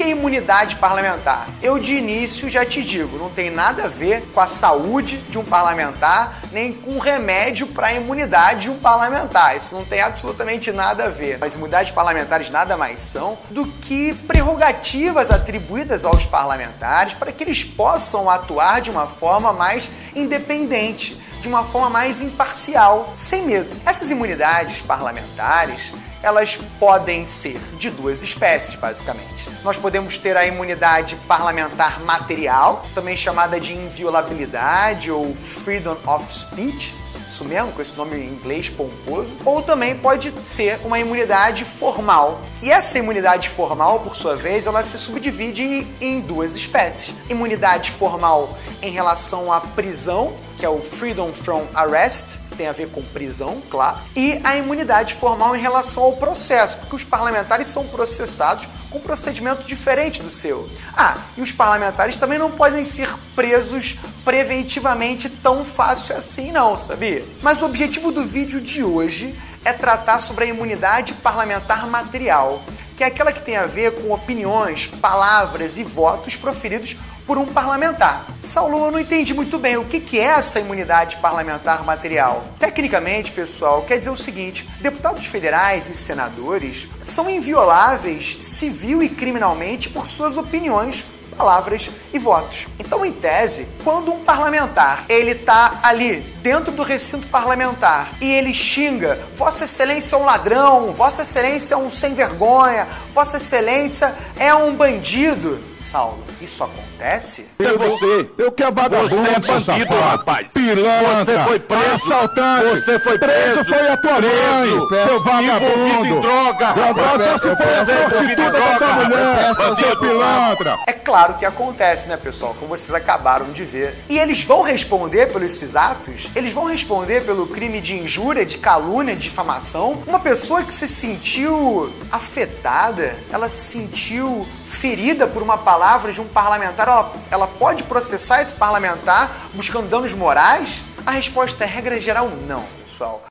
imunidade parlamentar? Eu de início já te digo, não tem nada a ver com a saúde de um parlamentar, nem com remédio para a imunidade de um parlamentar. Isso não tem absolutamente nada a ver. As imunidades parlamentares nada mais são do que prerrogativas atribuídas aos parlamentares para que eles possam atuar de uma forma mais independente, de uma forma mais imparcial, sem medo. Essas imunidades parlamentares elas podem ser de duas espécies, basicamente. Nós podemos ter a imunidade parlamentar material, também chamada de inviolabilidade ou freedom of speech, isso mesmo, com esse nome em inglês pomposo, ou também pode ser uma imunidade formal. E essa imunidade formal, por sua vez, ela se subdivide em duas espécies. Imunidade formal em relação à prisão, que é o Freedom from Arrest, tem a ver com prisão, claro, e a imunidade formal em relação ao processo, porque os parlamentares são processados com um procedimento diferente do seu. Ah, e os parlamentares também não podem ser presos preventivamente tão fácil assim, não, sabia? Mas o objetivo do vídeo de hoje é tratar sobre a imunidade parlamentar material, que é aquela que tem a ver com opiniões, palavras e votos proferidos por um parlamentar. Saulo, eu não entendi muito bem o que, é essa imunidade parlamentar material. Tecnicamente, pessoal, quer dizer o seguinte: deputados federais e senadores são invioláveis civil e criminalmente por suas opiniões palavras e votos. Então, em tese, quando um parlamentar ele tá ali dentro do recinto parlamentar e ele xinga Vossa Excelência é um ladrão, Vossa Excelência é um sem vergonha, Vossa Excelência é um bandido, Saulo, isso acontece? É você. Eu que é vagabundo, Você é bandido, rapaz. Pilantra. Você foi preso. Assaltante. Você foi preso. preso. foi a tua Preso. mãe, seu vagabundo. Em droga. Droga, só se for a prostituta da tua droga. mulher, seu pilantra. É claro que acontece, né, pessoal? Como vocês acabaram de ver. E eles vão responder por esses atos? Eles vão responder pelo crime de injúria, de calúnia, de difamação? Uma pessoa que se sentiu afetada, ela se sentiu ferida por uma palavra de um parlamentar, ela, ela pode processar esse parlamentar buscando danos morais? A resposta é regra geral não, pessoal.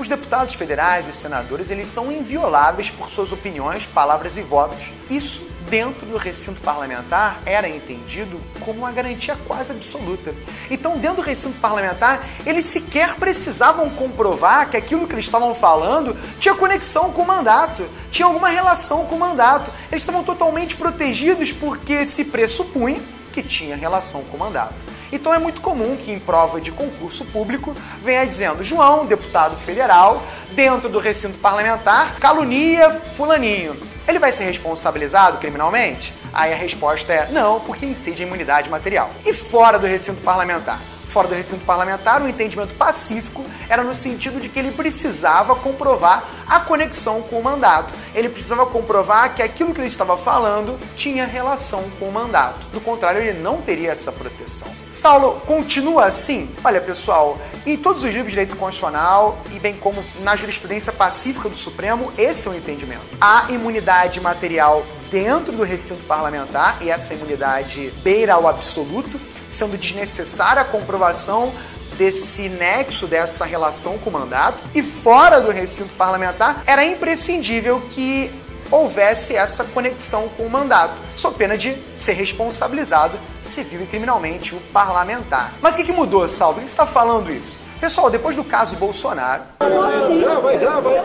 Os deputados federais e os senadores, eles são invioláveis por suas opiniões, palavras e votos. Isso, dentro do recinto parlamentar, era entendido como uma garantia quase absoluta. Então, dentro do recinto parlamentar, eles sequer precisavam comprovar que aquilo que eles estavam falando tinha conexão com o mandato, tinha alguma relação com o mandato. Eles estavam totalmente protegidos porque se pressupunha que tinha relação com o mandato. Então é muito comum que em prova de concurso público venha dizendo João, deputado federal, dentro do recinto parlamentar, calunia fulaninho. Ele vai ser responsabilizado criminalmente? Aí a resposta é não, porque incide a imunidade material. E fora do recinto parlamentar? Fora do recinto parlamentar, o entendimento pacífico era no sentido de que ele precisava comprovar a conexão com o mandato. Ele precisava comprovar que aquilo que ele estava falando tinha relação com o mandato. Do contrário, ele não teria essa proteção. Saulo, continua assim? Olha, pessoal, em todos os livros de direito constitucional e bem como na jurisprudência pacífica do Supremo, esse é o entendimento. A imunidade material dentro do recinto parlamentar, e essa imunidade beira ao absoluto, sendo desnecessária a comprovação desse nexo, dessa relação com o mandato, e fora do recinto parlamentar, era imprescindível que houvesse essa conexão com o mandato, sob pena de ser responsabilizado civil e criminalmente o parlamentar. Mas o que, que mudou, Saulo? Por que está falando isso? Pessoal, depois do caso Bolsonaro, Grava aí, grava aí,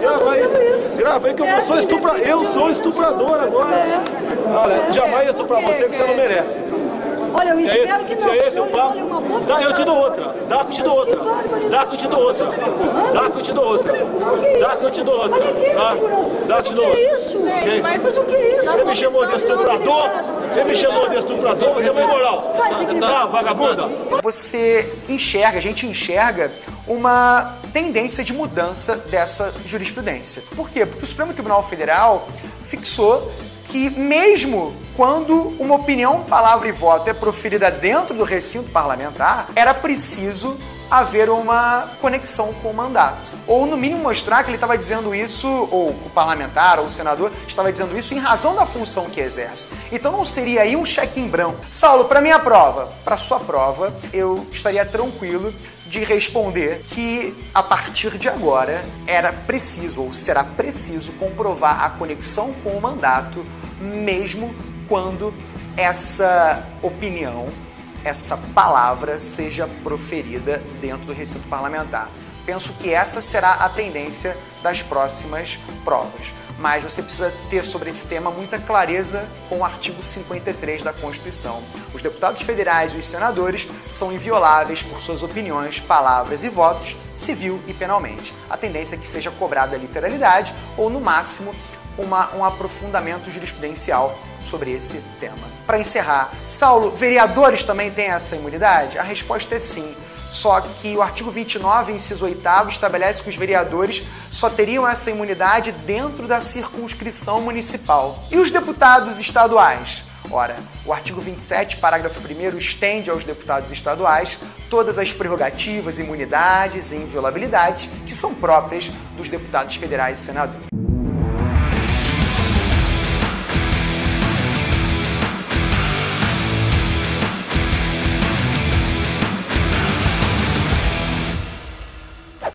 grava aí. Grava aí que eu sou estupra, eu sou estuprador agora. Olha, jamais eu estuprar você que você não merece. Olha, eu Se é espero que se não. é esse o eu papo, olho uma boa dá, eu te dou outra. Dá que eu te dou outra. Dá que eu te dou outra. Dá que eu te dou outra. Dá que eu te dou outra. Olha aqui, Dá, dá que eu te mas o dou que é outra. isso? Gente, Mas o que é isso? Você me chamou de estuprador? Você me chamou de estuprador? Você é uma imoral. Sai daqui. Tá, vagabunda? você enxerga, a gente enxerga uma tendência de mudança dessa jurisprudência. Por quê? Porque o Supremo Tribunal Federal fixou que mesmo quando uma opinião, palavra e voto é proferida dentro do recinto parlamentar, era preciso haver uma conexão com o mandato. Ou, no mínimo, mostrar que ele estava dizendo isso, ou o parlamentar, ou o senador, estava dizendo isso em razão da função que exerce. Então não seria aí um cheque em branco. Saulo, para minha prova, para sua prova, eu estaria tranquilo de responder que a partir de agora era preciso ou será preciso comprovar a conexão com o mandato, mesmo quando essa opinião, essa palavra seja proferida dentro do recinto parlamentar. Penso que essa será a tendência das próximas provas mas você precisa ter sobre esse tema muita clareza com o artigo 53 da Constituição. Os deputados federais e os senadores são invioláveis por suas opiniões, palavras e votos, civil e penalmente. A tendência é que seja cobrada a literalidade ou, no máximo, uma, um aprofundamento jurisprudencial sobre esse tema. Para encerrar, Saulo, vereadores também têm essa imunidade? A resposta é sim. Só que o artigo 29, inciso 8, estabelece que os vereadores só teriam essa imunidade dentro da circunscrição municipal. E os deputados estaduais? Ora, o artigo 27, parágrafo 1 estende aos deputados estaduais todas as prerrogativas, imunidades e inviolabilidades que são próprias dos deputados federais e senadores.